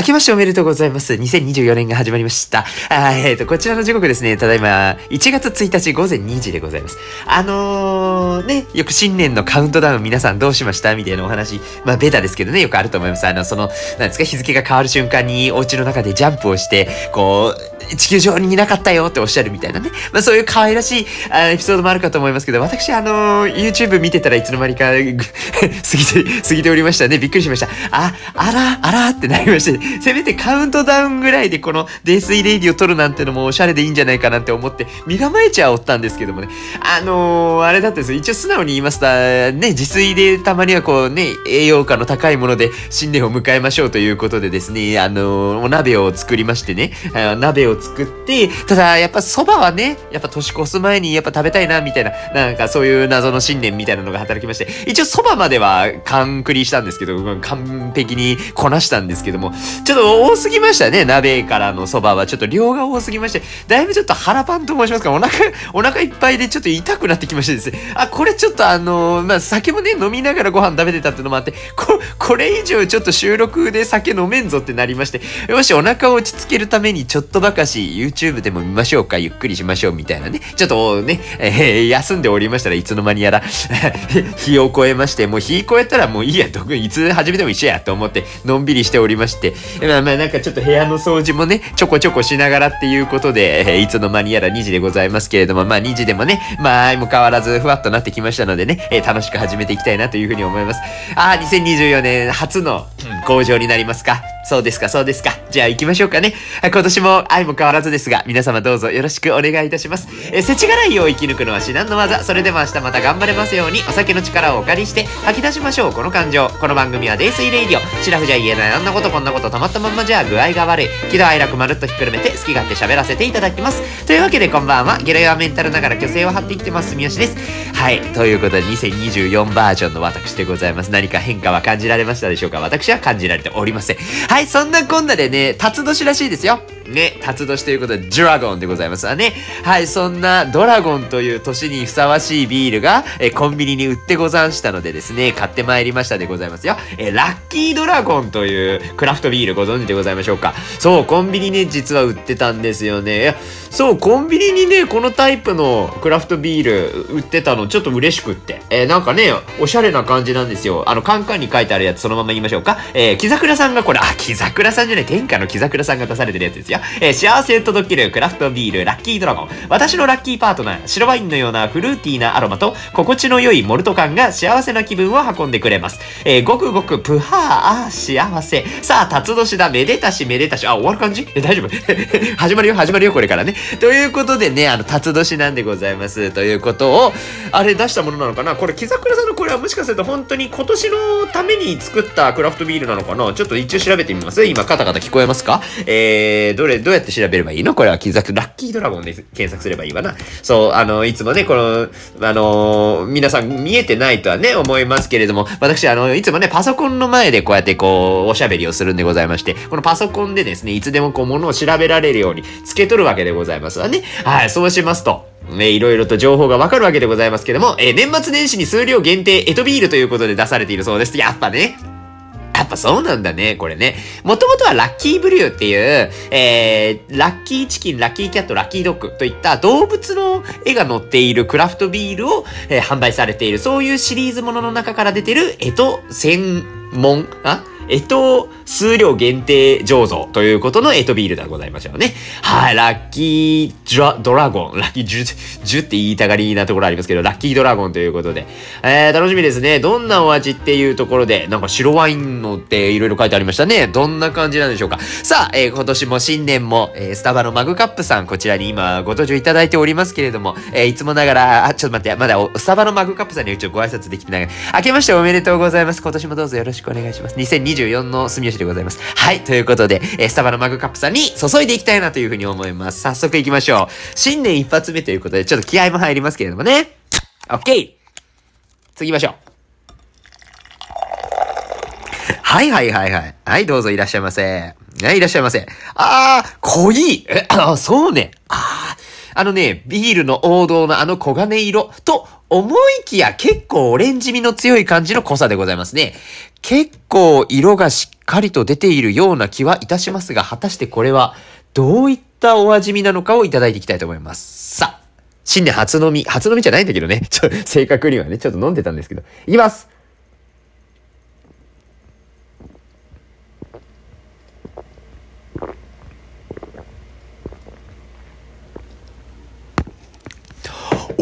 明けましておめでとうございます。2024年が始まりました。あえっ、と、こちらの時刻ですね、ただいま、1月1日午前2時でございます。あのー、ね、よく新年のカウントダウン皆さんどうしました？みたいなお話、まあ、ベタですけどね、よくあると思います。あの、その、なんですか、日付が変わる瞬間にお家の中でジャンプをして、こう、地球上にいなかったよっておっしゃるみたいなね。まあそういう可愛らしいあエピソードもあるかと思いますけど、私あのー YouTube 見てたらいつの間にか 過ぎて、過ぎておりましたね。びっくりしました。あ、あら、あらってなりまして、せめてカウントダウンぐらいでこの泥酔レイディを撮るなんてのもおしゃれでいいんじゃないかなって思って、身構えちゃおったんですけどもね。あのーあれだったんですよ。一応素直に言いますと、ね、自炊でたまにはこうね、栄養価の高いもので新年を迎えましょうということでですね、あのーお鍋を作りましてね、あ鍋をを作って、ただやっぱ蕎麦はね、やっぱ年越す前にやっぱ食べたいな、みたいな、なんかそういう謎の信念みたいなのが働きまして、一応蕎麦までは完クリしたんですけど、完璧にこなしたんですけども、ちょっと多すぎましたね、鍋からの蕎麦は。ちょっと量が多すぎまして、だいぶちょっと腹パンと申しますか、お腹、お腹いっぱいでちょっと痛くなってきましてですね、あ、これちょっとあのまあ、酒もね、飲みながらご飯食べてたってのもあって、こ、これ以上ちょっと収録で酒飲めんぞってなりまして、よし、お腹を落ち着けるためにちょっとばかりし YouTube でも見ましょうか、ゆっくりしましょうみたいなね、ちょっとね、えー休んでおりましたらいつの間にやら、日を超えまして、もう日超えたらもういいや、どこいつ始めても一緒やと思って、のんびりしておりまして、まあまあなんかちょっと部屋の掃除もね、ちょこちょこしながらっていうことで、えーいつの間にやら2時でございますけれども、まあ2時でもね、まあ相も変わらずふわっとなってきましたのでね、えー楽しく始めていきたいなというふうに思います。ああ、2024年初の工場になりますか。そうですか、そうですか。じゃあ行きましょうかね。今年も愛もも変わらずですが、皆様どうぞよろしくお願いいたします。えー、世知辛いを生き抜くのは至難の技。それでも明日また頑張れますように、お酒の力をお借りして吐き出しましょう、この感情。この番組は泥酔レイディオ。シラフじゃ言えないあんなことこんなことたまったまんまじゃ具合が悪い。喜怒哀楽まるっとひっくるめて好き勝手喋らせていただきます。というわけでこんばんは。ゲロヨアメンタルながら虚勢を張ってきてます、住吉です。はい。ということで2024バージョンの私でございます。何か変化は感じられましたでしょうか？私は感じられておりません。はい。そんなこんなでね、辰年らしいですよ。ね、辰年ということで、ドラゴンでございますわね。はい、そんなドラゴンという年にふさわしいビールが、えコンビニに売ってござんしたのでですね、買ってまいりましたでございますよ。えラッキードラゴンというクラフトビールご存知でございましょうか。そう、コンビニね、実は売ってたんですよね。そう、コンビニにね、このタイプのクラフトビール売ってたのちょっと嬉しくって。えーなんかね、おしゃれな感じなんですよ。あの、カンカンに書いてあるやつそのまま言いましょうか。えー、木桜さんがこれ、あ、木桜さんじゃない、天下の木桜さんが出されてるやつですよ。えー幸せ届けるクラフトビール、ラッキードラゴン。私のラッキーパートナー、白ワインのようなフルーティーなアロマと、心地の良いモルト感が幸せな気分を運んでくれます。えーごくごくプハー、あー幸せ。さあ、辰年だ、めでたしめでたし。あ、終わる感じ？え、大丈夫？始まるよ、始まるよ、これからね。ということでね、あの、辰年なんでございます。ということを、あれ出したものなのかな？これ、木桜さんのこれはもしかすると本当に今年のために作ったクラフトビールなのかな？ちょっと一応調べてみます。今、カタカタ聞こえますか？えー、どれ、どうやって調べればいいの？これは木桜、ラッキードラゴンで検索すればいいわな。そう、あの、いつもね、この、あの皆さん見えてないとはね、思いますけれども、私、あの、いつもね、パソコンの前でこうやってこう、おしゃべりをするんでございまして、このパソコンでですね、いつでもこう、ものを調べられるように、つけとるわけでございます。わね。はい、そうしますと、ね、いろいろと情報がわかるわけでございますけども、えー年末年始に数量限定エトビールということで出されているそうです。やっぱね、やっぱそうなんだね、これね。もともとはラッキーブリューっていう、えー、ラッキーチキン、ラッキーキャット、ラッキードッグといった動物の絵が載っているクラフトビールを、えー販売されている、そういうシリーズものの中から出てる、えと、専門、あ？えと、数量限定醸造ということのエトビールでございましょうね。はい、ラッキードラドラゴン。ラッキージュ、ジュって言いたがりなところありますけど、ラッキードラゴンということで。えー、楽しみですね。どんなお味っていうところで、なんか白ワインのっていろいろ書いてありましたね。どんな感じなんでしょうか。さあ、えー今年も新年も、えースタバのマグカップさん、こちらに今ご登場いただいておりますけれども、えーいつもながら、あ、ちょっと待って、まだスタバのマグカップさんに一応ご挨拶できてない。明けましておめでとうございます。今年もどうぞよろしくお願いします。2024の住吉でございます。はい、ということで、えースタバのマグカップさんに注いでいきたいなというふうに思います。早速行きましょう。新年一発目ということで、ちょっと気合も入りますけれどもね。オッケー次行きましょう。はいはいはいはい。はい、どうぞいらっしゃいませ。はい、いらっしゃいませ。あー、濃いえ、あ、そうね。あー、あのね、ビールの王道のあの黄金色と思いきや結構オレンジ味の強い感じの濃さでございますね。結構色がしっかりと出ているような気はいたしますが、果たしてこれはどういったお味見なのかをいただいていきたいと思います。さあ、新年初飲み、初飲みじゃないんだけどね。ちょ、正確にはね、ちょっと飲んでたんですけど。いきます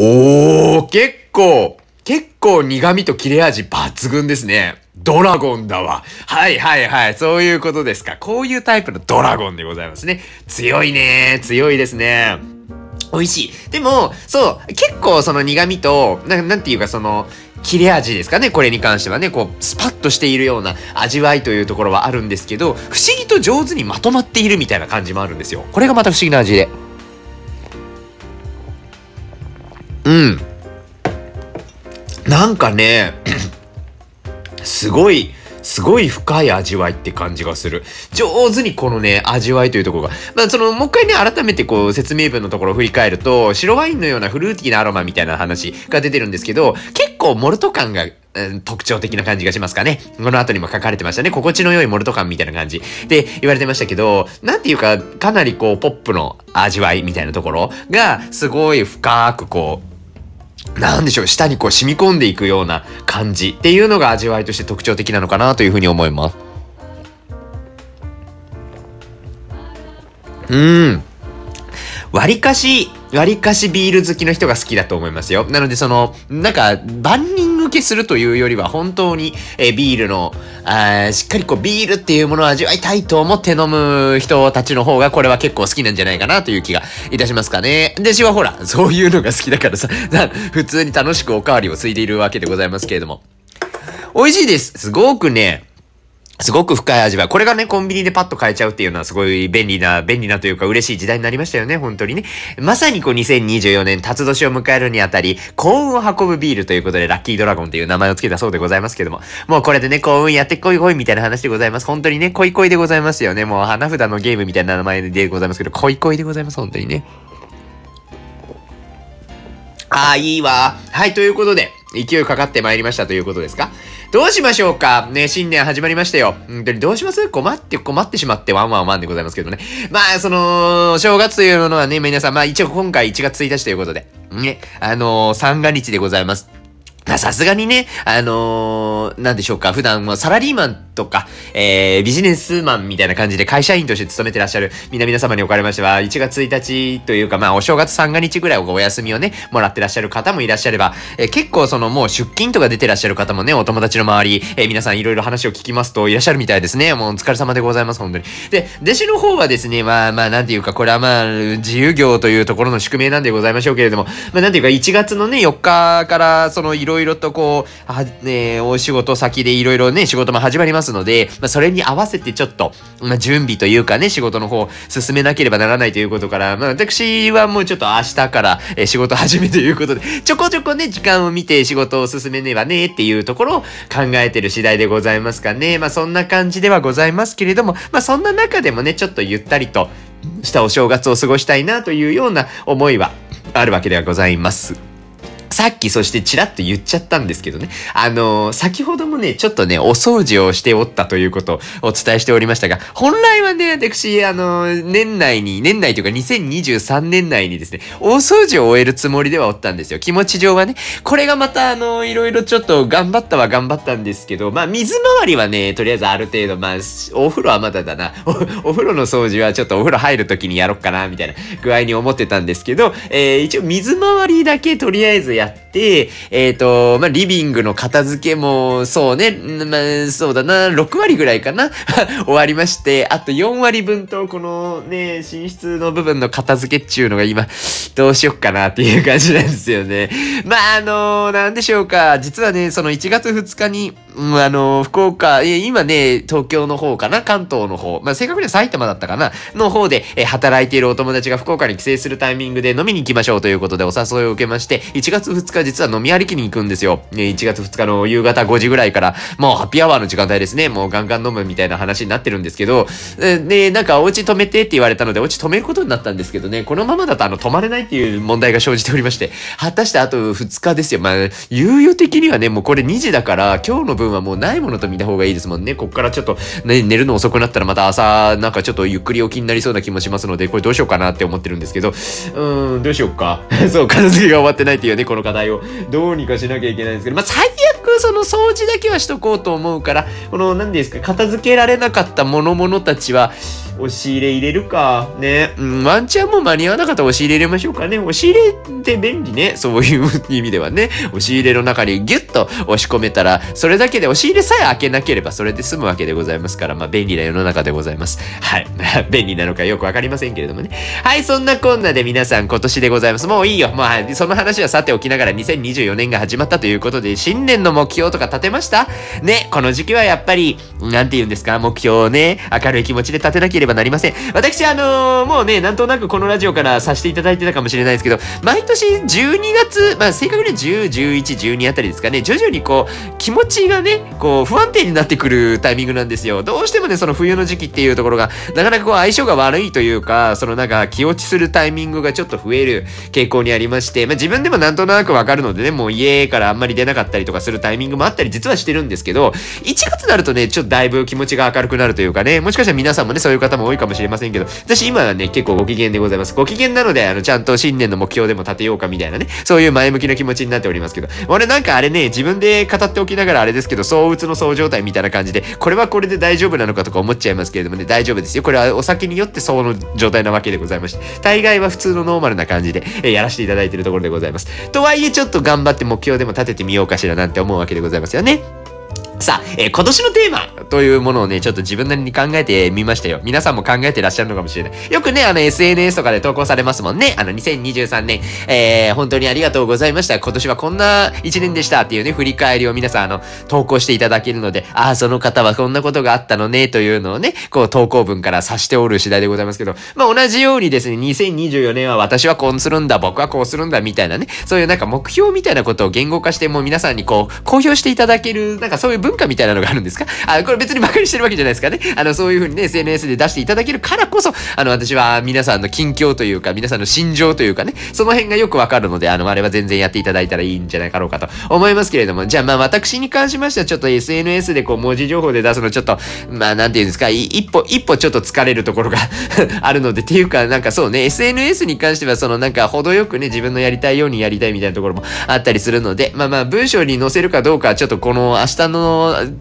おー、結構、結構苦味と切れ味抜群ですね。ドラゴンだわ。はいはいはい。そういうことですか。こういうタイプのドラゴンでございますね。強いね。強いですね。美味しい。でも、そう、結構その苦味と、ななんていうかその、切れ味ですかね、これに関してはね、こう、スパッとしているような味わいというところはあるんですけど、不思議と上手にまとまっているみたいな感じもあるんですよ。これがまた不思議な味で。うん。なんかね、すごい、すごい深い味わいって感じがする。上手にこのね、味わいというところが。まあ、その、もう一回ね、改めてこう、説明文のところを振り返ると、白ワインのようなフルーティーなアロマみたいな話が出てるんですけど、結構モルト感が、特徴的な感じがしますかね。この後にも書かれてましたね。心地の良いモルト感みたいな感じで言われてましたけど、なんていうか、かなりこう、ポップの味わいみたいなところが、すごい深くこう、なんでしょう、舌にこう染み込んでいくような感じっていうのが味わいとして特徴的なのかなというふうに思います。うん。割かし、割かしビール好きの人が好きだと思いますよ。なのでその、なんか、万人受けするというよりは本当に、えビールの、あしっかりこうビールっていうものを味わいたいと思って飲む人たちの方がこれは結構好きなんじゃないかなという気がいたしますかね。で、私はほら、そういうのが好きだからさ、普通に楽しくおかわりをついでいるわけでございますけれども。美味しいです。すごくね、すごく深い味わい。これがね、コンビニでパッと買えちゃうっていうのはすごい便利な、便利なというか嬉しい時代になりましたよね、本当にね。まさにこう2024年、辰年を迎えるにあたり、幸運を運ぶビールということで、ラッキードラゴンという名前を付けたそうでございますけども。もうこれでね、幸運やってこいこいみたいな話でございます。本当にね、恋恋でございますよね。もう花札のゲームみたいな名前でございますけど、恋恋でございます、本当にね。ああ、いいわ。はい、ということで、勢いかかってまいりましたということですか？どうしましょうか？ね、新年始まりましたよ。本当にどうします？困って困ってしまってワンワンワンでございますけどね。まあ、その、正月というものはね、皆さん、まあ一応今回1月1日ということで、ね、あのー、三が日でございます。さすがにね、あのー、なんでしょうか、普段はサラリーマンとか、えー、ビジネスマンみたいな感じで会社員として勤めてらっしゃる皆々様におかれましては、1月1日というか、まあ、お正月三が日ぐらいお休みをね、もらってらっしゃる方もいらっしゃれば、えー、結構そのもう出勤とか出てらっしゃる方もね、お友達の周り、えー、皆さんいろいろ話を聞きますといらっしゃるみたいですね。もうお疲れ様でございます、本当に。で、弟子の方はですね、まあまあ、なんていうか、これはまあ、自由業というところの宿命なんでございましょうけれども、まあなんていうか、1月のね、4日から、そのいろいろとこう、は、ね、お仕事先でいろいろね、仕事も始まりますので、まあ、それに合わせてちょっと、まあ、準備というかね、仕事の方、進めなければならないということから、まあ、私はもうちょっと明日から、え仕事始めということで、ちょこちょこね、時間を見て仕事を進めねばね、っていうところを考えてる次第でございますかね。まあ、そんな感じではございますけれども、まあ、そんな中でもね、ちょっとゆったりとしたお正月を過ごしたいなというような思いはあるわけではございます。さっきそしてちらっと言っちゃったんですけどね。あのー、先ほどもね、ちょっとね、お掃除をしておったということをお伝えしておりましたが、本来はね、私、あのー、年内に、年内というか2023年内にですね、大掃除を終えるつもりではおったんですよ。気持ち上はね。これがまた、あのー、いろいろちょっと頑張ったは頑張ったんですけど、まあ、水回りはね、とりあえずある程度、まあ、お風呂はまだだな。お風呂の掃除はちょっとお風呂入る時にやろっかな、みたいな具合に思ってたんですけど、えー、一応水回りだけとりあえずやって、えっ、ー、と、まあ、リビングの片付けも、そうね、まあ、そうだな、6割ぐらいかな 終わりまして、あと4割分と、このね、寝室の部分の片付けっちゅうのが今、どうしよっかなっていう感じなんですよね。まあ、あのー、なんでしょうか。実はね、その1月2日に、うんあの、福岡、え今ね、東京の方かな関東の方。まあ、正確には埼玉だったかなの方で、え働いているお友達が福岡に帰省するタイミングで飲みに行きましょうということでお誘いを受けまして、1月2日実は飲み歩きに行くんですよ。1月2日の夕方5時ぐらいから、もうハッピーアワーの時間帯ですね。もうガンガン飲むみたいな話になってるんですけど、で、なんかお家止めてって言われたので、お家止めることになったんですけどね、このままだとあの、止まれないっていう問題が生じておりまして、果たしてあと2日ですよ。まあ、猶予的にはね、もうこれ2時だから、今日の分はもうないものと見た方がいいですもんね。こっからちょっと、ね、寝るの遅くなったらまた朝、なんかちょっとゆっくり起きになりそうな気もしますので、これどうしようかなって思ってるんですけど、うーん、どうしようか。そう、片付けが終わってないっていうね、このの課題をどうにかしなきゃいけないんですけど、まあ、最悪その掃除だけはしとこうと思うから、この、何ですか、片付けられなかった諸々たちは、押し入れ入れるか。ね。うん、ワンチャンも間に合わなかったら押し入れ入れましょうかね。押し入れって便利ね。そういう意味ではね。押し入れの中にギュッと押し込めたら、それだけで押し入れさえ開けなければそれで済むわけでございますから、まあ便利な世の中でございます。はい。便利なのかよくわかりませんけれどもね。はい、そんなこんなで皆さん今年でございます。もういいよ。もう、その話はさておきながら2024年が始まったということで、新年の目標とか立てました？ね。この時期はやっぱり、なんて言うんですか、目標をね、明るい気持ちで立てなければなりません。私、あのー、もうね、なんとなくこのラジオからさせていただいてたかもしれないですけど、毎年12月、まあ、正確に10、11、12あたりですかね、徐々にこう、気持ちがね、こう、不安定になってくるタイミングなんですよ。どうしてもね、その冬の時期っていうところが、なかなかこう、相性が悪いというか、そのなんか、気落ちするタイミングがちょっと増える傾向にありまして、まあ、自分でもなんとなくわかるのでね、もう家からあんまり出なかったりとかするタイミングもあったり、実はしてるんですけど、1月になるとね、ちょっとだいぶ気持ちが明るくなるというかね、もしかしたら皆さんもね、そういう方も多いかもしれませんけど、私今はね、結構ご機嫌でございます。ご機嫌なので、あの、ちゃんと新年の目標でも立てようかみたいなね、そういう前向きな気持ちになっておりますけど、俺なんかあれね、自分で語っておきながらあれですけど、躁鬱のそう状態みたいな感じで、これはこれで大丈夫なのかとか思っちゃいますけれどもね、大丈夫ですよ。これはお酒によってそうの状態なわけでございまして、大概は普通のノーマルな感じで、えやらせていただいているところでございます。とはいえ、ちょっと頑張って目標でも立ててみようかしらなんて思うわけでございますよね。さあ、えー、今年のテーマというものをね、ちょっと自分なりに考えてみましたよ。皆さんも考えてらっしゃるのかもしれない。よくね、あの SNS とかで投稿されますもんね。あの2023年、えー、本当にありがとうございました。今年はこんな一年でしたっていうね、振り返りを皆さんあの、投稿していただけるので、ああ、その方はこんなことがあったのね、というのをね、こう投稿文から察しておる次第でございますけど、まあ同じようにですね、2024年は私はこうするんだ、僕はこうするんだ、みたいなね、そういうなんか目標みたいなことを言語化しても皆さんにこう、公表していただける、なんかそういう文化みたいなのがあるんですか？あ、これ別に馬鹿にしてるわけじゃないですかね。あの、そういうふうにね、SNS で出していただけるからこそ、あの、私は皆さんの近況というか、皆さんの心情というかね、その辺がよくわかるので、あの、あれは全然やっていただいたらいいんじゃないかろうかと思いますけれども、じゃあまあ私に関しましてはちょっと SNS でこう文字情報で出すのちょっと、まあなんていうんですか、一歩、一歩ちょっと疲れるところが あるので、っていうかなんかそうね、SNS に関してはそのなんか程よくね、自分のやりたいようにやりたいみたいなところもあったりするので、まあまあ文章に載せるかどうかはちょっとこの明日の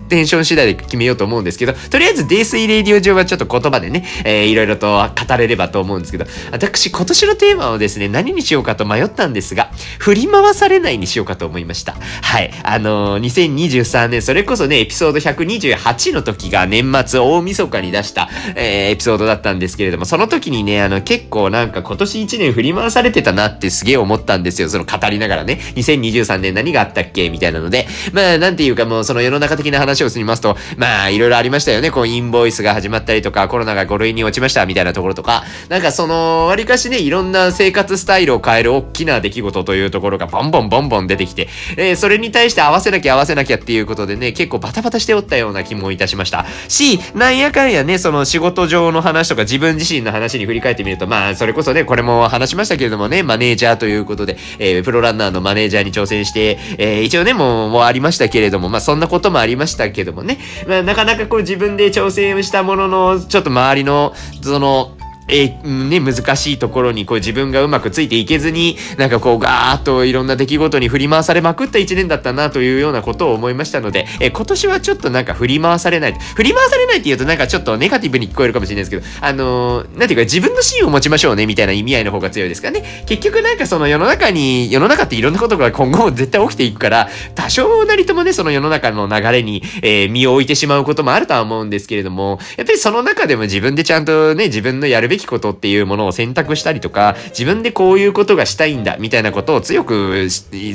テンション次第で決めようと思うんですけど、とりあえず泥酔レディオ上はちょっと言葉でね、えー、いろいろと語れればと思うんですけど、私今年のテーマをですね、何にしようかと迷ったんですが、振り回されないにしようかと思いました。はい。あのー、2023年、それこそね、エピソード128の時が年末大晦日に出した、えー、エピソードだったんですけれども、その時にね、あの、結構なんか今年1年振り回されてたなってすげえ思ったんですよ。その語りながらね、2023年何があったっけみたいなので、まあ、なんていうかもうその世の中的な話をすりますと、まあ、いろいろありましたよね。こう、インボイスが始まったりとか、コロナが5類に落ちましたみたいなところとか、なんかその、わりかしね、いろんな生活スタイルを変える大きな出来事というところがボンボンボンボン出てきて、えー、それに対して合わせなきゃ合わせなきゃっていうことでね、結構バタバタしておったような気もいたしました。し、なんやかんやね、その仕事上の話とか自分自身の話に振り返ってみると、まあ、それこそね、これも話しましたけれどもね、マネージャーということで、えー、プロランナーのマネージャーに挑戦して、えー、一応ね、もう、もうありましたけれども、まあ、そんなことももありましたけどもね、まあ、なかなかこう自分で挑戦したものの、ちょっと周りの、その、えー、ね、難しいところにこう自分がうまくついていけずに、なんかこうガーッといろんな出来事に振り回されまくった一年だったなというようなことを思いましたので、えー、今年はちょっとなんか振り回されない。振り回されないって言うとなんかちょっとネガティブに聞こえるかもしれないですけど、あのー、なんていうか自分の芯を持ちましょうねみたいな意味合いの方が強いですかね。結局なんかその世の中に、世の中っていろんなことが今後も絶対起きていくから、多少なりともね、その世の中の流れに、え身を置いてしまうこともあるとは思うんですけれども、やっぱりその中でも自分でちゃんとね、自分のやるべきべきことっていうものを選択したりとか、自分でこういうことがしたいんだ、みたいなことを強く、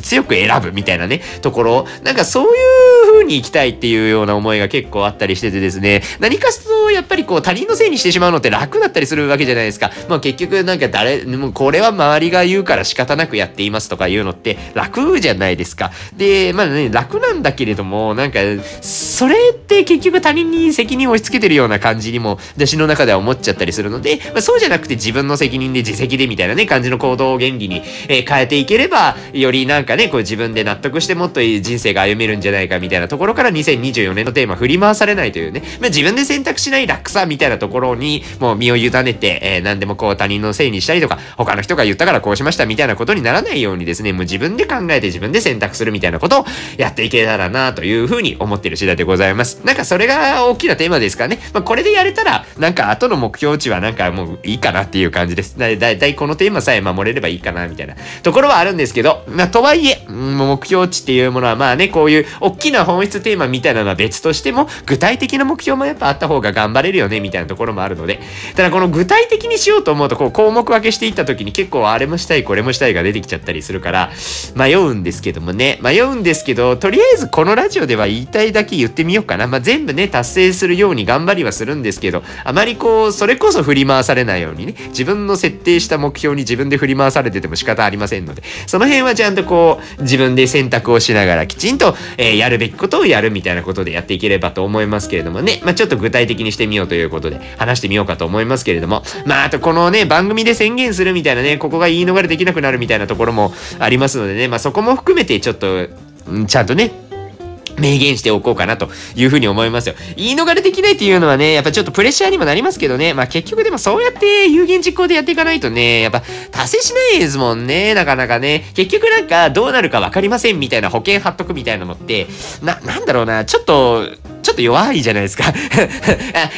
強く選ぶみたいなね、ところ、なんかそういう風に生きたいっていうような思いが結構あったりしててですね、何かすとやっぱりこう他人のせいにしてしまうのって楽だったりするわけじゃないですか。まあ結局なんか誰、もうこれは周りが言うから仕方なくやっていますとか言うのって楽じゃないですか。で、まあね、楽なんだけれども、なんか、それって結局他人に責任を押し付けてるような感じにも、私の中では思っちゃったりするので、まあ、そうじゃなくて自分の責任で自責でみたいなね、感じの行動を原理に、えー、変えていければ、よりなんかね、こう自分で納得してもっといい人生が歩めるんじゃないかみたいなところから2024年のテーマ振り回されないというね、まあ、自分で選択しない楽さみたいなところに、もう身を委ねて、えー、何でもこう他人のせいにしたりとか、他の人が言ったからこうしましたみたいなことにならないようにですね、もう自分で考えて自分で選択するみたいなことをやっていけたらなというふうに思ってる次第でございます。なんかそれが大きなテーマですかね。まあ、これでやれたら、なんか後の目標値はなんかもういいかなっていう感じです。だいたいこのテーマさえ守れればいいかなみたいなところはあるんですけど、まあ、とはいえ、目標値っていうものはまあね、こういう大きな本質テーマみたいなのは別としても、具体的な目標もやっぱあった方が頑張れるよねみたいなところもあるので、ただこの具体的にしようと思うと、こう項目分けしていった時に結構あれもしたい、これもしたいが出てきちゃったりするから、迷うんですけどもね、迷うんですけど、とりあえずこのラジオでは言いたいだけ言ってみようかな。まあ、全部ね、達成するように頑張りはするんですけど、あまりこう、それこそ振り回されないようにね、自分の設定した目標に自分で振り回されてても仕方ありませんので、その辺はちゃんとこう、自分で選択をしながらきちんと、えー、やるべきことをやるみたいなことでやっていければと思いますけれどもね、まあ、ちょっと具体的にしてみようということで話してみようかと思いますけれども、まあ、あとこのね、番組で宣言するみたいなね、ここが言い逃れできなくなるみたいなところもありますのでね、まあ、そこも含めてちょっと、ちゃんとね、明言しておこうかなというふうに思いますよ。言い逃れできないっていうのはね、やっぱちょっとプレッシャーにもなりますけどね、まあ結局でもそうやって有言実行でやっていかないとね、やっぱ達成しないですもんね、なかなかね。結局なんかどうなるかわかりませんみたいな保険貼っとくみたいなのって、な、なんだろうな、ちょっと、ちょっと弱いじゃないですか あ。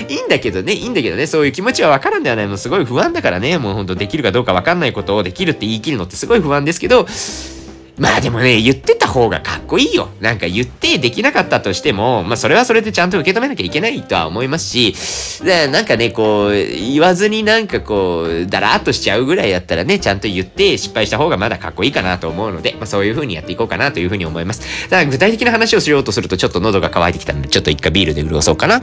いいんだけどね、いいんだけどね、そういう気持ちはわからんではない。もうすごい不安だからね、もうほんとできるかどうかわかんないことをできるって言い切るのってすごい不安ですけど、まあでもね、言ってた方がかっこいいよ。なんか言ってできなかったとしても、まあそれはそれでちゃんと受け止めなきゃいけないとは思いますし、でなんかね、こう、言わずになんかこう、だらーっとしちゃうぐらいだったらね、ちゃんと言って失敗した方がまだかっこいいかなと思うので、まあそういう風にやっていこうかなという風に思います。だ具体的な話をしようとするとちょっと喉が渇いてきたので、ちょっと一回ビールで潤そうかな。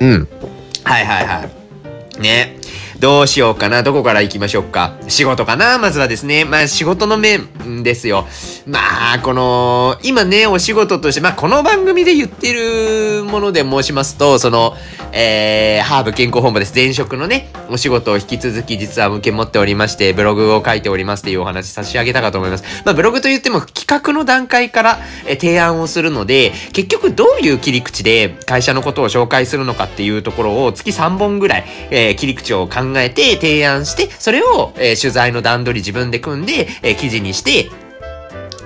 うん。はいはいはい。ね。どうしようかな。どこから行きましょうか。仕事かなまずはですね。まあ仕事の面ですよ。まあ、この、今ね、お仕事として、まあこの番組で言ってるもので申しますと、その、えー、ハーブ健康本部です。前職のね、お仕事を引き続き実は受け持っておりまして、ブログを書いておりますっていうお話差し上げたかと思います。まあブログと言っても企画の段階から、提案をするので、結局どういう切り口で会社のことを紹介するのかっていうところを月3本ぐらい、えー、切り口を考考えて提案して、それを、えー、取材の段取り自分で組んで、えー、記事にして、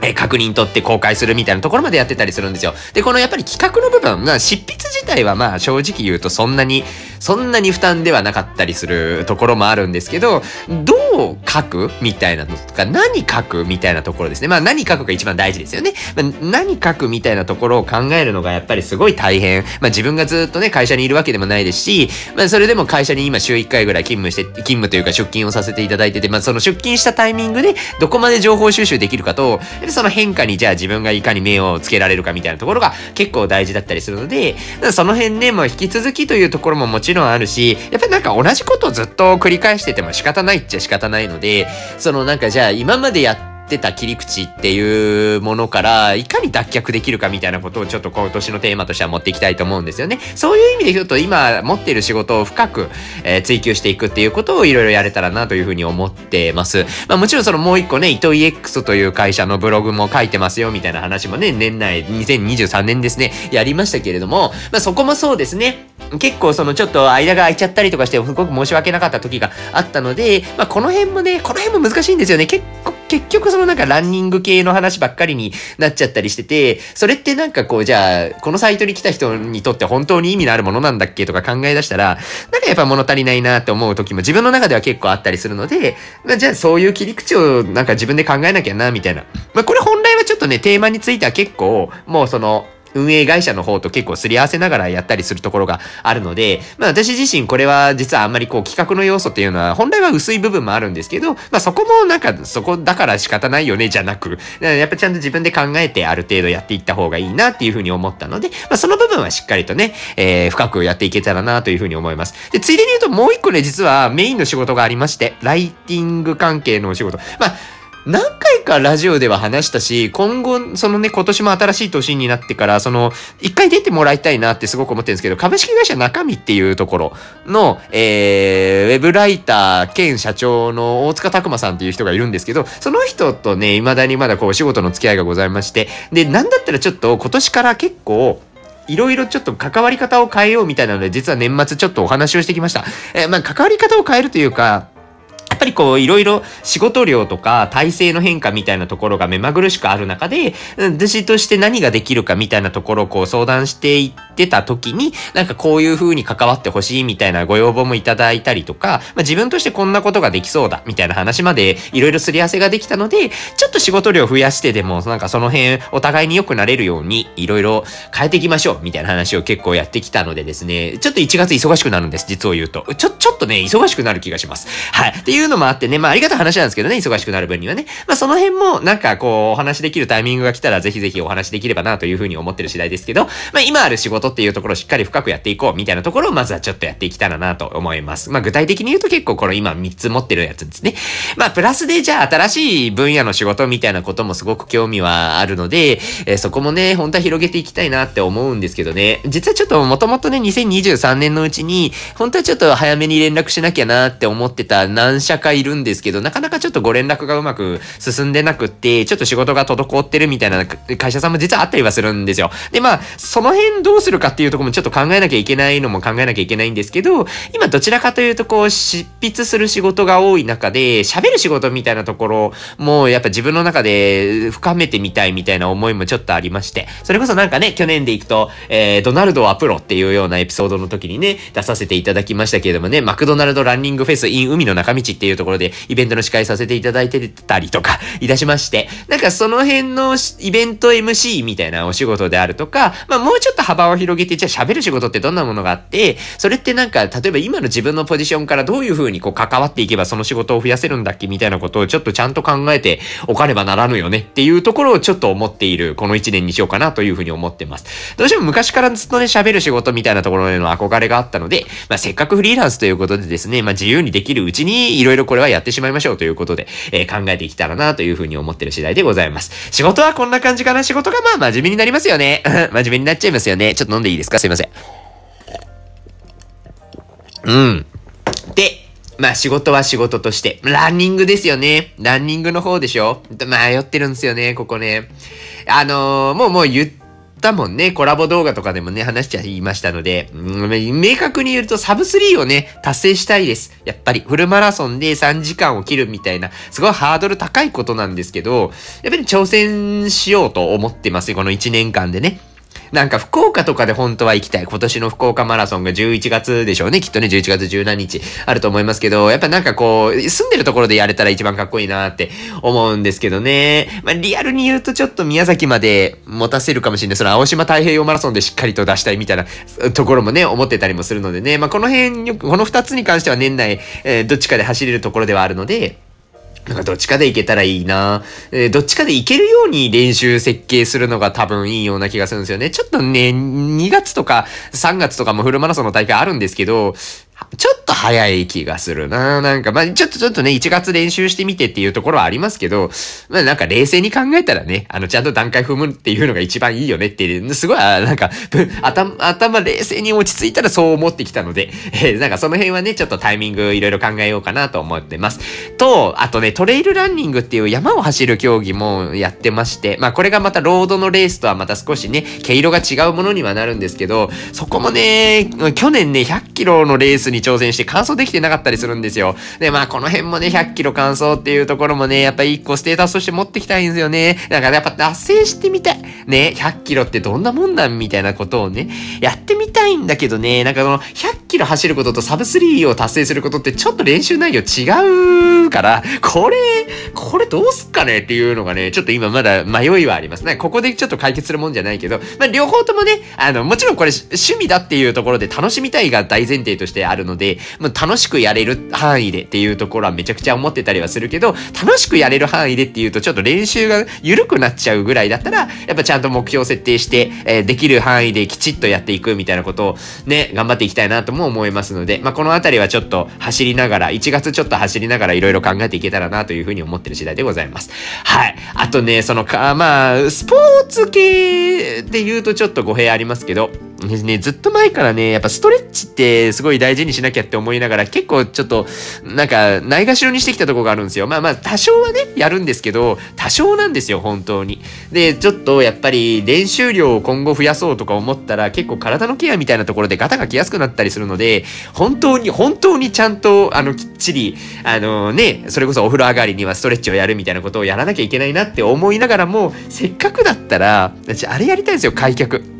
え確認取って公開するみたいなところまでやってたりするんですよ。で、このやっぱり企画の部分、まあ、執筆自体はまあ正直言うとそんなに、そんなに負担ではなかったりするところもあるんですけど、どう書くみたいなのとか、何書くみたいなところですね。まあ何書くが一番大事ですよね。まあ、何書くみたいなところを考えるのがやっぱりすごい大変。まあ自分がずっとね、会社にいるわけでもないですし、まあそれでも会社に今週1回ぐらい勤務して、勤務というか出勤をさせていただいてて、まあその出勤したタイミングでどこまで情報収集できるかと、でその変化にじゃあ自分がいかに目をつけられるかみたいなところが結構大事だったりするので、その辺ね、もう引き続きというところももちろんあるし、やっぱりなんか同じことをずっと繰り返してても仕方ないっちゃ仕方ないので、そのなんかじゃあ今までやってってた切り口っていうものからいかに脱却できるかみたいなことをちょっと今年のテーマとしては持っていきたいと思うんですよね。そういう意味で言うと今持っている仕事を深く、えー、追求していくっていうことをいろいろやれたらなというふうに思ってます。まあもちろんそのもう一個ね、糸 EX という会社のブログも書いてますよみたいな話もね、年内2023年ですね、やりましたけれども、まあそこもそうですね。結構そのちょっと間が空いちゃったりとかしてすごく申し訳なかった時があったので、まあこの辺もね、この辺も難しいんですよね。結構結局そのなんかランニング系の話ばっかりになっちゃったりしてて、それってなんかこうじゃあ、このサイトに来た人にとって本当に意味のあるものなんだっけとか考え出したら、なんかやっぱ物足りないなって思う時も自分の中では結構あったりするので、まあ、じゃあそういう切り口をなんか自分で考えなきゃな、みたいな。まあこれ本来はちょっとね、テーマについては結構、もうその、運営会社の方と結構すり合わせながらやったりするところがあるので、まあ私自身これは実はあんまりこう企画の要素っていうのは本来は薄い部分もあるんですけど、まあそこもなんかそこだから仕方ないよねじゃなく、やっぱちゃんと自分で考えてある程度やっていった方がいいなっていうふうに思ったので、まあその部分はしっかりとね、えー、深くやっていけたらなというふうに思います。で、ついでに言うともう一個ね、実はメインの仕事がありまして、ライティング関係のお仕事。まあ何回かラジオでは話したし、今後、そのね、今年も新しい年になってから、その、一回出てもらいたいなってすごく思ってるんですけど、株式会社中身っていうところの、えー、ウェブライター兼社長の大塚拓馬さんっていう人がいるんですけど、その人とね、未だにまだこう、仕事の付き合いがございまして、で、なんだったらちょっと今年から結構、いろいろちょっと関わり方を変えようみたいなので、実は年末ちょっとお話をしてきました。えー、まあ、関わり方を変えるというか、りこういろいろ仕事量とか体制の変化みたいなところが目まぐるしくある中で、私として何ができるかみたいなところをこう相談していってた時に、なんかこういう風に関わってほしいみたいなご要望もいただいたりとか、まあ、自分としてこんなことができそうだみたいな話までいろいろすり合わせができたので、ちょっと仕事量増やしてでも、なんかその辺お互いに良くなれるようにいろいろ変えていきましょうみたいな話を結構やってきたのでですね、ちょっと1月忙しくなるんです、実を言うと。ちょ、ちょっとね、忙しくなる気がします。はい。っていうのもあってね、まあありがたい話なんですけどね、忙しくなる分にはね。まあその辺もなんかこうお話できるタイミングが来たらぜひぜひお話できればなというふうに思ってる次第ですけど、まあ今ある仕事っていうところをしっかり深くやっていこうみたいなところをまずはちょっとやっていきたらなと思います。まあ具体的に言うと結構この今3つ持ってるやつですね。まあプラスでじゃあ新しい分野の仕事みたいなこともすごく興味はあるので、えー、そこもね、本当は広げていきたいなって思うんですけどね。実はちょっともともとね、2023年のうちに、本当はちょっと早めに連絡しなきゃなって思ってた何社かいるんですけど、なかなかちょっとご連絡がうまく進んでなくって、ちょっと仕事が滞ってるみたいな会社さんも実はあったりはするんですよ。で、まあ、その辺どうするかっていうとこもちょっと考えなきゃいけないのも考えなきゃいけないんですけど、今どちらかというとこう、執筆する仕事が多い中で、喋る仕事みたいなところもやっぱ自分の中で深めてみたいみたいな思いもちょっとありまして、それこそなんかね、去年でいくと、えー、ドナルドはプロっていうようなエピソードの時にね、出させていただきましたけれどもね、マクドナルドランニングフェス in 海の中道っていういうところでイベントの司会させていただいてたりとか いたしまして、なんかその辺のイベント MC みたいなお仕事であるとか、まあもうちょっと幅を広げて、じゃあ喋る仕事ってどんなものがあって、それってなんか、例えば今の自分のポジションからどういう風にこう関わっていけばその仕事を増やせるんだっけみたいなことをちょっとちゃんと考えておかねばならぬよねっていうところをちょっと思っているこの1年にしようかなという風に思ってます。どうしても昔からずっとね喋る仕事みたいなところへの憧れがあったので、まあせっかくフリーランスということでですね、まあ自由にできるうちにいろいろこれはやってしまいましょうということで、えー、考えていきたらなというふうに思ってる次第でございます。仕事はこんな感じかな？仕事がまあ真面目になりますよね。真面目になっちゃいますよね。ちょっと飲んでいいですか？すいません。うん。で、まあ仕事は仕事として、ランニングですよね。ランニングの方でしょ？迷ってるんですよね、ここね。あのー、もうもう言ってたもんね。コラボ動画とかでもね、話しちゃいましたので、うん、明確に言うとサブ3をね、達成したいです。やっぱりフルマラソンで3時間を切るみたいな、すごいハードル高いことなんですけど、やっぱり挑戦しようと思ってますよ、この1年間でね。なんか福岡とかで本当は行きたい。今年の福岡マラソンが11月でしょうね。きっとね、11月17日あると思いますけど、やっぱなんかこう、住んでるところでやれたら一番かっこいいなって思うんですけどね。まあリアルに言うとちょっと宮崎まで持たせるかもしれない。その青島太平洋マラソンでしっかりと出したいみたいなところもね、思ってたりもするのでね。まあこの辺よく、この2つに関しては年内、えー、どっちかで走れるところではあるので、なんかどっちかでいけたらいいな。えー、どっちかでいけるように練習設計するのが多分いいような気がするんですよね。ちょっとね、2月とか3月とかもフルマラソンの大会あるんですけど、ちょっと早い気がするな。なんか、まあ、ちょっとちょっとね、1月練習してみてっていうところはありますけど、まあ、なんか冷静に考えたらね、あの、ちゃんと段階踏むっていうのが一番いいよねっていう、すごい、なんか、頭、頭冷静に落ち着いたらそう思ってきたので、えー、なんかその辺はね、ちょっとタイミングいろいろ考えようかなと思ってます。と、あとね、トレイルランニングっていう山を走る競技もやってまして、まあ、これがまたロードのレースとはまた少しね、毛色が違うものにはなるんですけど、そこもね、去年ね、100キロのレースに挑戦して完走できてなかったりするんですよ。で、まあこの辺もね、100キロ完走っていうところもね、やっぱり一個ステータスとして持ってきたいんですよね。だからやっぱ達成してみたい。ね、100キロってどんなもんなんみたいなことをね、やってみたいんだけどね、なんかこの100キロ走ることとサブ3を達成することってちょっと練習内容違うから、これ、これどうすっかね？っていうのがね、ちょっと今まだ迷いはありますね。ここでちょっと解決するもんじゃないけど、まあ、両方ともね、あの、もちろんこれ趣味だっていうところで楽しみたいが大前提としてあるるので、まあ、楽しくやれる範囲でっていうところはめちゃくちゃ思ってたりはするけど、楽しくやれる範囲でっていうとちょっと練習が緩くなっちゃうぐらいだったら、やっぱちゃんと目標設定して、えー、できる範囲できちっとやっていくみたいなことをね、頑張っていきたいなとも思いますので、まあ、このあたりはちょっと走りながら、1月ちょっと走りながらいろいろ考えていけたらなというふうに思ってる次第でございます。はい。あとね、そのか、まあ、スポーツ系で言うとちょっと語弊ありますけど、ね、ずっと前からね、やっぱストレッチってすごい大事にしなきゃって思いながら結構ちょっとなんかないがしろにしてきたとこがあるんですよ。まあまあ多少はね、やるんですけど、多少なんですよ、本当に。で、ちょっとやっぱり練習量を今後増やそうとか思ったら結構体のケアみたいなところでガタが来やすくなったりするので、本当に、本当にちゃんとあのきっちり、あのね、それこそお風呂上がりにはストレッチをやるみたいなことをやらなきゃいけないなって思いながらも、せっかくだったら、私あれやりたいんですよ、開脚。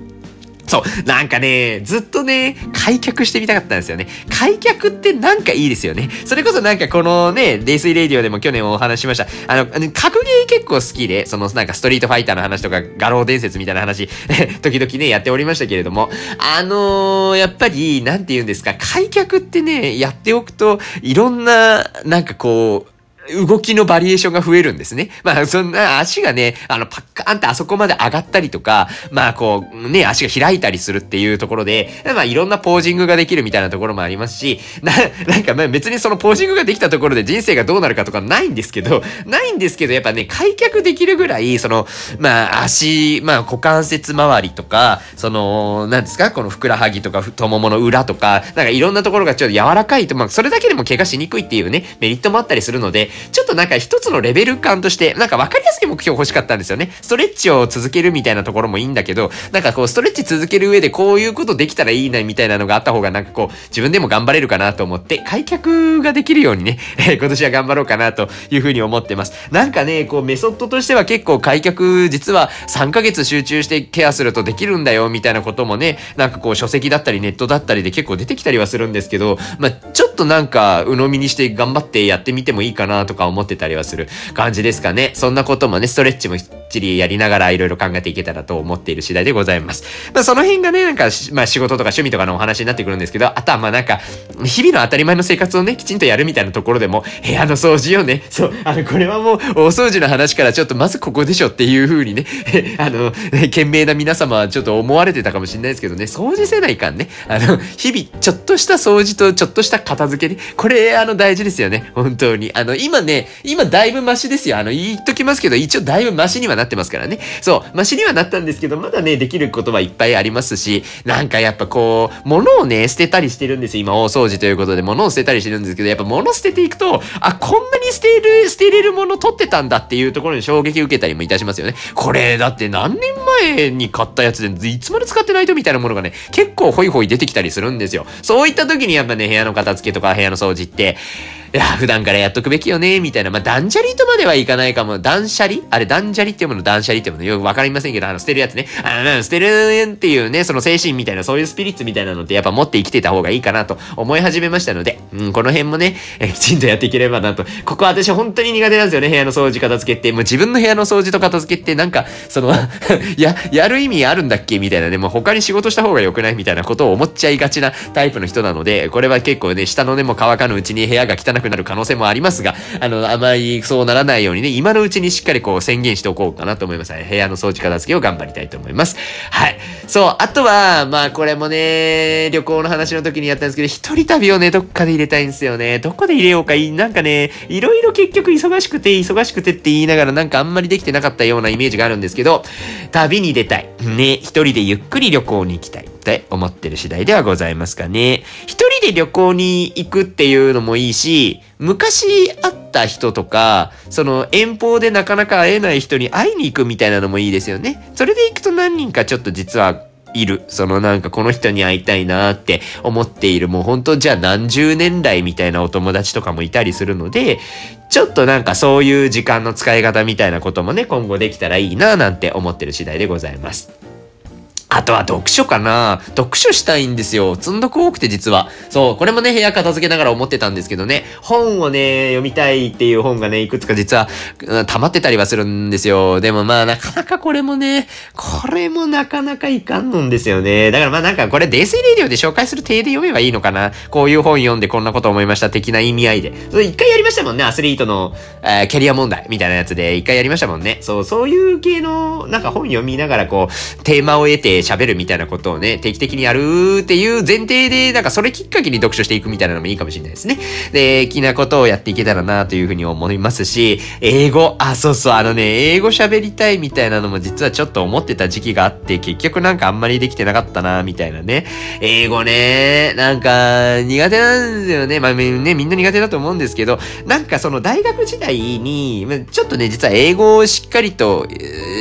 そう。なんかね、ずっとね、開脚してみたかったんですよね。開脚ってなんかいいですよね。それこそなんかこのね、デイスイレディオでも去年お話ししました。あの、格ゲー結構好きで、そのなんかストリートファイターの話とか、画廊伝説みたいな話、時々ね、やっておりましたけれども、あのー、やっぱり、なんて言うんですか、開脚ってね、やっておくと、いろんな、なんかこう、動きのバリエーションが増えるんですね。まあ、そんな足がね、あの、パッカーンってあそこまで上がったりとか、まあ、こう、ね、足が開いたりするっていうところで、まあ、いろんなポージングができるみたいなところもありますし、な、なんかまあ別にそのポージングができたところで人生がどうなるかとかないんですけど、ないんですけど、やっぱね、開脚できるぐらい、その、まあ、足、まあ、股関節周りとか、その、なんですか、このふくらはぎとか太ももの裏とか、なんかいろんなところがちょっと柔らかいと、まあ、それだけでも怪我しにくいっていうね、メリットもあったりするので、ちょっとなんか一つのレベル感として、なんか分かりやすい目標欲しかったんですよね。ストレッチを続けるみたいなところもいいんだけど、なんかこう、ストレッチ続ける上でこういうことできたらいいな、みたいなのがあった方がなんかこう、自分でも頑張れるかなと思って、開脚ができるようにね、え 今年は頑張ろうかなというふうに思ってます。なんかね、こう、メソッドとしては結構開脚、実は3ヶ月集中してケアするとできるんだよ、みたいなこともね、なんかこう、書籍だったりネットだったりで結構出てきたりはするんですけど、まあ、ちょっとなんか、鵜呑みにして頑張ってやってみてもいいかなとか思ってたりはする感じですかね。そんなこともね、ストレッチもきっちりやりながらいろいろ考えていけたらと思っている次第でございます。まあその辺がね、なんか、まあ仕事とか趣味とかのお話になってくるんですけど、あとはまあなんか、日々の当たり前の生活をね、きちんとやるみたいなところでも、部屋の掃除をね、そう、あの、これはもう、大掃除の話からちょっとまずここでしょっていう風にね、あの、賢明な皆様はちょっと思われてたかもしれないですけどね、掃除せないかんね。あの、日々、ちょっとした掃除とちょっとした片付けね、これ、あの、大事ですよね。本当に。あの、今ね、今だいぶマシですよ。あの、言っときますけど、一応だいぶマシにはなってますからね。そう、マシにはなったんですけど、まだね、できることはいっぱいありますし、なんかやっぱこう、物をね、捨てたりしてるんですよ。今、大掃除ということで、物を捨てたりしてるんですけど、やっぱ物捨てていくと、あ、こんなに捨てる、捨てれるもの取ってたんだっていうところに衝撃受けたりもいたしますよね。これ、だって何年前に買ったやつで、いつまで使ってないとみたいなものがね、結構ホイホイ出てきたりするんですよ。そういった時にやっぱね、部屋の片付けとか部屋の掃除って、いや、普段からやっとくべきよね、みたいな。まあ、断捨離とまではいかないかも。断捨離？あれ、断捨離っていうもの、断捨離っていうもの、よくわかりませんけど、あの、捨てるやつね。あの、捨てるっていうね、その精神みたいな、そういうスピリッツみたいなのってやっぱ持って生きてた方がいいかなと思い始めましたので、うん、この辺もね、えきちんとやっていければなと。ここ私本当に苦手なんですよね、部屋の掃除片付けって。もう自分の部屋の掃除と片付けってなんか、その や、やる意味あるんだっけみたいなね、もう他に仕事した方が良くないみたいなことを思っちゃいがちなタイプの人なので、これは結構ね、下の根も乾かぬうちに部屋が汚なくなる可能性もありりますが、あの、あまりそうならないようにね、今のうちにしっかりこう宣言しておこうかなと思います。部屋の掃除片付けを頑張りたいと思います。はい。そう、あとは、まあこれもね、旅行の話の時にやったんですけど、一人旅をね、どっかで入れたいんですよね。どこで入れようか、なんかね、いろいろ結局忙しくて、忙しくてって言いながらなんかあんまりできてなかったようなイメージがあるんですけど、旅に出たい。ね、一人でゆっくり旅行に行きたい。って思ってる次第ではございますかね。一人で旅行に行くっていうのもいいし、昔会った人とか、その遠方でなかなか会えない人に会いに行くみたいなのもいいですよね。それで行くと何人かちょっと実はいる。そのなんかこの人に会いたいなって思っている。もうほんとじゃあ何十年来みたいなお友達とかもいたりするので、ちょっとなんかそういう時間の使い方みたいなこともね、今後できたらいいななんて思ってる次第でございます。あとは読書かな読書したいんですよ。積んどく多くて実は。そう、これもね、部屋片付けながら思ってたんですけどね、本をね、読みたいっていう本がね、いくつか実は、溜まってたりはするんですよ。でもまあ、なかなかこれもね、これもなかなかいかんのんですよね。だからまあなんかこれ、デイスイレディオで紹介する体で読めばいいのかなこういう本読んでこんなこと思いました的な意味合いで。それ一回やりましたもんね、アスリートの、えーキャリア問題みたいなやつで一回やりましたもんね。そう、そういう系の、なんか本読みながらこう、テーマを得て喋るみたいなことをね、定期的にやるっていう前提で、なんかそれきっかけに読書していくみたいなのもいいかもしれないですね。で、気なことをやっていけたらなというふうに思いますし、英語、あ、そうそう、あのね、英語喋りたいみたいなのも実はちょっと思ってた時期があって、結局なんかあんまりできてなかったな、みたいなね。英語ね、なんか苦手なんですよね。まあね、みんな苦手だと思うんですけど、なんかその大学時代に、まちょっとね、実は英語をしっかりと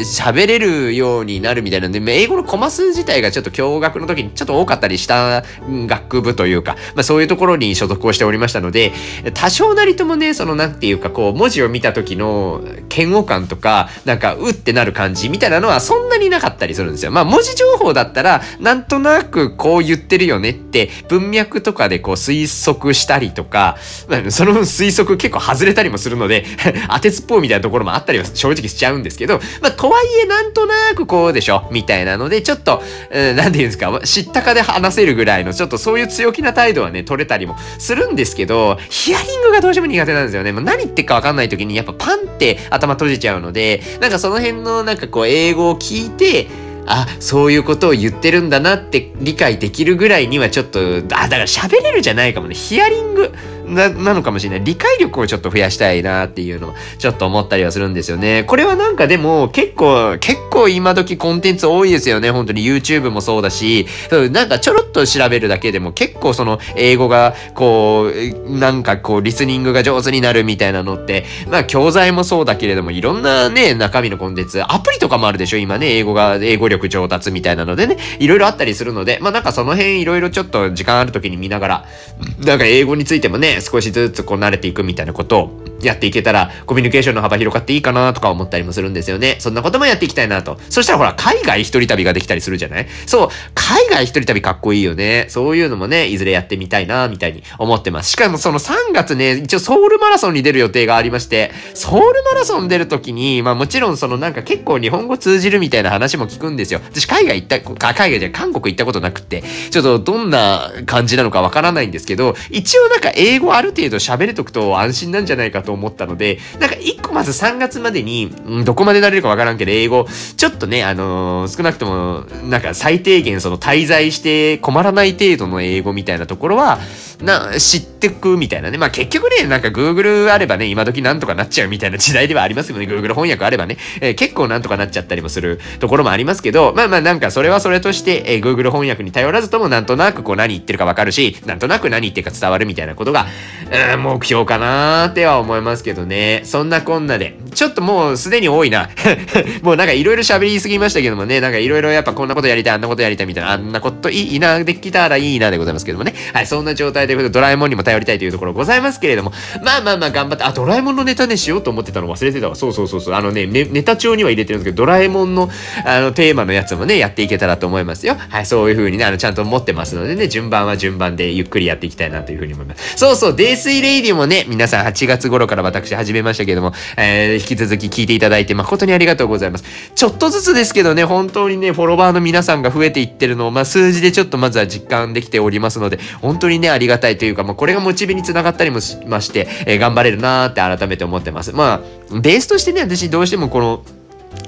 喋れるようになるみたいなんで、英語のコマ数自体がちょっと共学の時にちょっと多かったりした学部というか、まあそういうところに所属をしておりましたので、多少なりともね、そのなんていうかこう、文字を見た時の嫌悪感とか、なんか、うってなる感じみたいなのはそんなになかったりするんですよ。まあ文字情報だったら、なんとなくこう言ってるよねって、文脈とかでこう推測したりとか、まあその推測結構外れたりもするので、当てつっぽうみたいなところもあったりは正直しちゃうんですけど、まあとはいえなんとなくこうでしょみたいなので、ちょっと、うん、なんていうんですか、知ったかで話せるぐらいの、ちょっとそういう強気な態度はね、取れたりもするんですけど、ヒアリングがどうしても苦手なんですよね。もう何言ってるかわかんない時にやっぱパンって頭閉じちゃうので、なんかその辺のなんかこう英語を聞いて、あ、そういうことを言ってるんだなって理解できるぐらいにはちょっと、あ、だから喋れるじゃないかもね。ヒアリングな、なのかもしれない。理解力をちょっと増やしたいなっていうのをちょっと思ったりはするんですよね。これはなんかでも結構、結構今時コンテンツ多いですよね。本当に YouTube もそうだし、なんかちょろっと調べるだけでも結構その英語がこう、なんかこうリスニングが上手になるみたいなのって、まあ教材もそうだけれどもいろんなね、中身のコンテンツ、アプリとかもあるでしょ今ね、英語が、英語力上達みたいなのでね、いろいろあったりするので、まあなんかその辺いろいろちょっと時間ある時に見ながら、なんか英語についてもね、少しずつこう慣れていくみたいなことをやっていけたら、コミュニケーションの幅広がっていいかなとか思ったりもするんですよね。そんなこともやっていきたいなと。そしたらほら、海外一人旅ができたりするじゃない？そう、海外一人旅かっこいいよね。そういうのもね、いずれやってみたいな、みたいに思ってます。しかもその3月ね、一応ソウルマラソンに出る予定がありまして、ソウルマラソン出るときに、まあもちろんそのなんか結構日本語通じるみたいな話も聞くんですよ。私海外行った、海外じゃ韓国行ったことなくって、ちょっとどんな感じなのかわからないんですけど、一応なんか英語ある程度喋れとくと安心なんじゃないかと思ったので、なんか一個まず3月までに、うんどこまでなれるかわからんけど、英語、ちょっとね、あのー少なくとも、なんか最低限その滞在して困らない程度の英語みたいなところは、な、知ってくみたいなね。まあ結局ね、なんか Google あればね、今時なんとかなっちゃうみたいな時代ではありますよね。Google 翻訳あればね、えー結構なんとかなっちゃったりもするところもありますけど、まあまあなんかそれはそれとして、えー Google 翻訳に頼らずともなんとなくこう何言ってるかわかるし、なんとなく何言ってるか伝わるみたいなことが、うん目標かなーっては思いますけどね。そんなこんなで、ちょっともうすでに多いな。もうなんかいろいろ喋りすぎましたけどもね、なんかいろいろやっぱこんなことやりたい、あんなことやりたいみたいな、あんなこといいな、できたらいいなでございますけどもね。はい、そんな状態ということで、ドラえもんにも頼りたいというところございますけれども、まあまあまあ頑張って、あ、ドラえもんのネタねしようと思ってたの忘れてたわ。そうそうそうそう。あのね、ねネタ帳には入れてるんですけど、ドラえもんのあのテーマのやつもね、やっていけたらと思いますよ。はい、そういう風にね、あの、ちゃんと持ってますのでね、順番は順番でゆっくりやっていきたいなという風に思います。そうそう、泥酔レイディもね、皆さん8月頃から私始めましたけども、えー、引き続き聞いていただいて誠にありがとうございます。ちょっとずつですけどね、本当にね、フォロワーの皆さんが増えていってるのを、まあ、数字でちょっとまずは実感できておりますので、本当にね、ありがたいというか、まあ、これがモチベにつながったりもしまして、えー頑張れるなーって改めて思ってます。まあ、ベースとしてね、私どうしてもこの、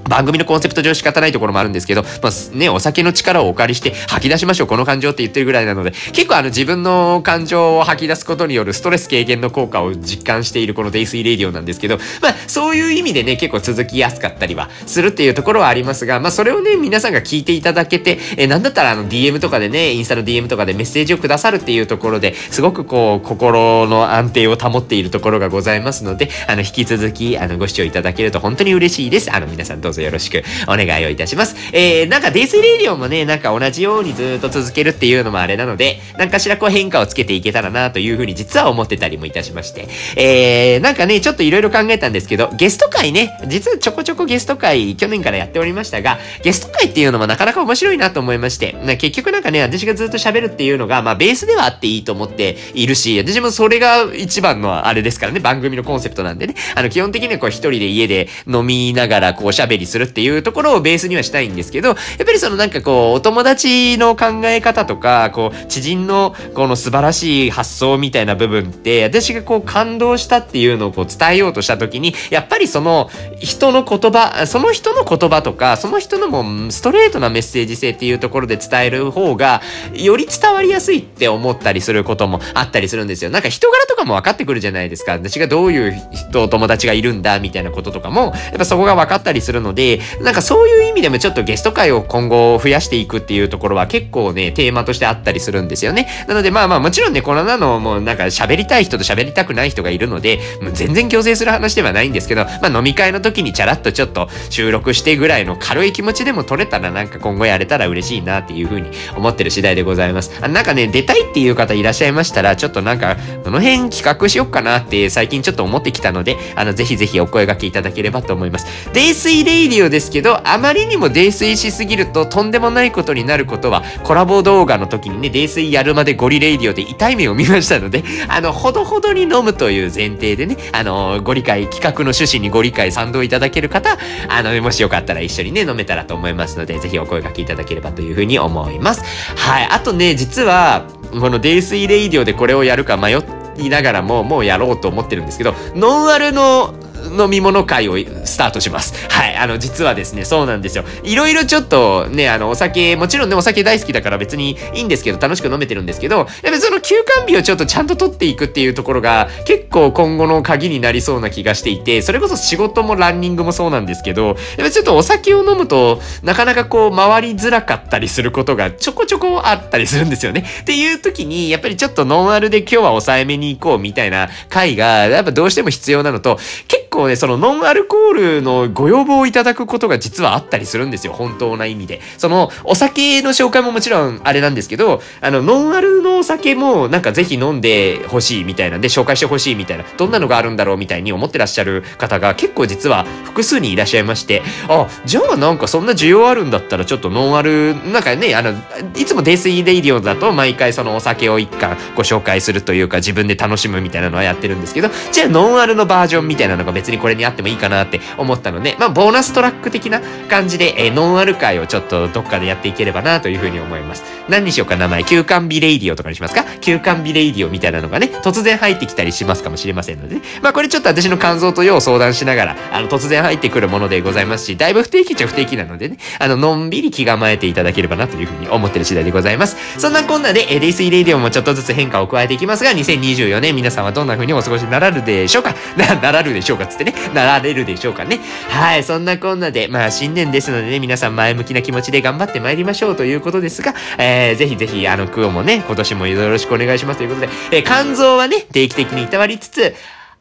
番組のコンセプト上仕方ないところもあるんですけど、まあね、お酒の力をお借りして吐き出しましょう、この感情って言ってるぐらいなので、結構あの自分の感情を吐き出すことによるストレス軽減の効果を実感しているこのデイスイレディオなんですけど、まあそういう意味でね、結構続きやすかったりはするっていうところはありますが、まあそれをね、皆さんが聞いていただけて、えなんだったらあの DM とかでね、インスタの DM とかでメッセージをくださるっていうところで、すごくこう、心の安定を保っているところがございますので、あの、引き続き、あの、ご視聴いただけると本当に嬉しいです。あの、皆さんどうどうぞよろしくお願いをいたします。えー、なんかデイスレディオもね、なんか同じようにずっと続けるっていうのもあれなので、なんかしらこう変化をつけていけたらなというふうに実は思ってたりもいたしまして。えー、なんかね、ちょっといろいろ考えたんですけど、ゲスト会ね、実はちょこちょこゲスト会去年からやっておりましたが、ゲスト会っていうのもなかなか面白いなと思いまして、結局なんかね、私がずっと喋るっていうのが、まあベースではあっていいと思っているし、私もそれが一番のあれですからね、番組のコンセプトなんでね、あの基本的にはこう一人で家で飲みながらこう喋するっていうところをベースにはしたいんですけど、やっぱりそのなんかこう、お友達の考え方とか、こう、知人のこの素晴らしい発想みたいな部分って、私がこう感動したっていうのをこう伝えようとした時に、やっぱりその人の言葉、その人の言葉とか、その人のもうストレートなメッセージ性っていうところで伝える方が、より伝わりやすいって思ったりすることもあったりするんですよ。なんか人柄とかも分かってくるじゃないですか。私がどういう人、友達がいるんだ、みたいなこととかも、やっぱそこが分かったりするのので、なんかそういう意味でもちょっとゲスト会を今後増やしていくっていうところは結構ね、テーマとしてあったりするんですよね。なのでまあまあもちろんね、このなのもうなんか喋りたい人と喋りたくない人がいるので、もう全然強制する話ではないんですけど、まあ飲み会の時にチャラッとちょっと収録してぐらいの軽い気持ちでも取れたらなんか今後やれたら嬉しいなっていうふうに思ってる次第でございます。あなんかね、出たいっていう方いらっしゃいましたら、ちょっとなんか、この辺企画しよっかなって最近ちょっと思ってきたので、あの、ぜひぜひお声掛けいただければと思います。泥酔レイディオですけど、あまりにも泥酔しすぎるととんでもないことになることは、コラボ動画の時にね、泥酔やるまでゴリレイディオで痛い目を見ましたので、あの、ほどほどに飲むという前提でね、あの、ご理解、企画の趣旨にご理解賛同いただける方、あの、もしよかったら一緒にね、飲めたらと思いますので、ぜひお声掛けいただければというふうに思います。はい。あとね、実は、この泥酔レイディオでこれをやるか迷いながらも、もうやろうと思ってるんですけど、ノンアルの飲み物会をスタートします。はい。あの、実はですね、そうなんですよ。いろいろちょっとね、あの、お酒、もちろんね、お酒大好きだから別にいいんですけど、楽しく飲めてるんですけど、やっぱその休館日をちょっとちゃんと取っていくっていうところが、結構今後の鍵になりそうな気がしていて、それこそ仕事もランニングもそうなんですけど、やっぱちょっとお酒を飲むと、なかなかこう、回りづらかったりすることがちょこちょこあったりするんですよね。っていう時に、やっぱりちょっとノンアルで今日は抑えめに行こうみたいな回が、やっぱどうしても必要なのと、結構ね、そのノンアルコールのご要望をいただくことが実はあったりするんですよ。本当な意味で。その、お酒の紹介ももちろんあれなんですけど、あの、ノンアルのお酒もなんかぜひ飲んでほしいみたいなんで、紹介してほしいみたいな、どんなのがあるんだろうみたいに思ってらっしゃる方が結構実は複数にいらっしゃいまして、あ、じゃあなんかそんな需要あるんだったらちょっとノンアル、なんかね、あの、いつもデイスイレイディオだと毎回そのお酒を一缶ご紹介するというか自分で楽しむみたいなのはやってるんですけど、じゃあノンアルのバージョンみたいなのが別にこれにあってもいいかなって思ったので、まあ、ボーナストラック的な感じで、えー、ノンアル回をちょっとどっかでやっていければなというふうに思います。何にしようか名前、休肝日レイディオとかにしますか？休肝日レイディオみたいなのがね、突然入ってきたりしますかもしれませんのでね。まあ、これちょっと私の肝臓と要相談しながら、あの、突然入ってくるものでございますし、だいぶ不定期っちゃ不定期なのでね、あの、のんびり気構えていただければなというふうに思ってる次第でございます。そんなこんなで、えデイスイレイディオもちょっとずつ変化を加えていきますが、2024年皆さんはどんな風にお過ごしになられるでしょうか？な、ならるでしょうか？つってね、なられるでしょうかね。はい、そんなこんなで、まあ新年ですのでね、皆さん前向きな気持ちで頑張ってまいりましょうということですが、えー、ぜひぜひ、あの、クオもね、今年もよろしくお願いしますということで、えー、肝臓はね、定期的にいたわりつつ、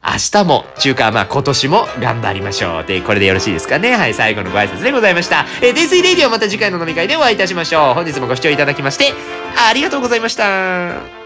明日も、っつーか、まあ今年も頑張りましょう。で、これでよろしいですかね。はい、最後のご挨拶でございました。えー、デイスイレイディオまた次回の飲み会でお会いいたしましょう。本日もご視聴いただきまして、ありがとうございました。